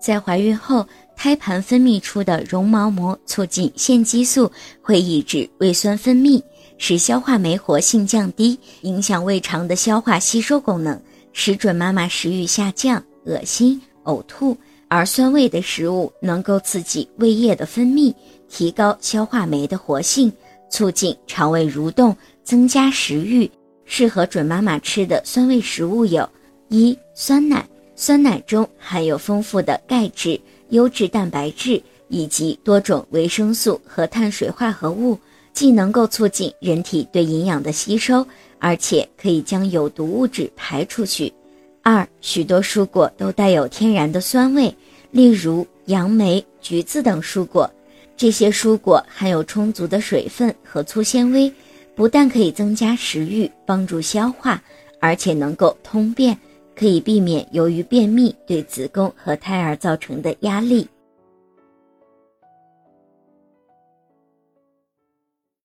在怀孕后，胎盘分泌出的绒毛膜促进腺激素会抑制胃酸分泌，使消化酶活性降低，影响胃肠的消化吸收功能，使准妈妈食欲下降、恶心、呕吐。而酸味的食物能够刺激胃液的分泌，提高消化酶的活性，促进肠胃蠕动，增加食欲。适合准妈妈吃的酸味食物有：一、酸奶。酸奶中含有丰富的钙质、优质蛋白质以及多种维生素和碳水化合物，既能够促进人体对营养的吸收，而且可以将有毒物质排出去。二、许多蔬果都带有天然的酸味，例如杨梅、橘子等蔬果。这些蔬果含有充足的水分和粗纤维，不但可以增加食欲、帮助消化，而且能够通便。可以避免由于便秘对子宫和胎儿造成的压力。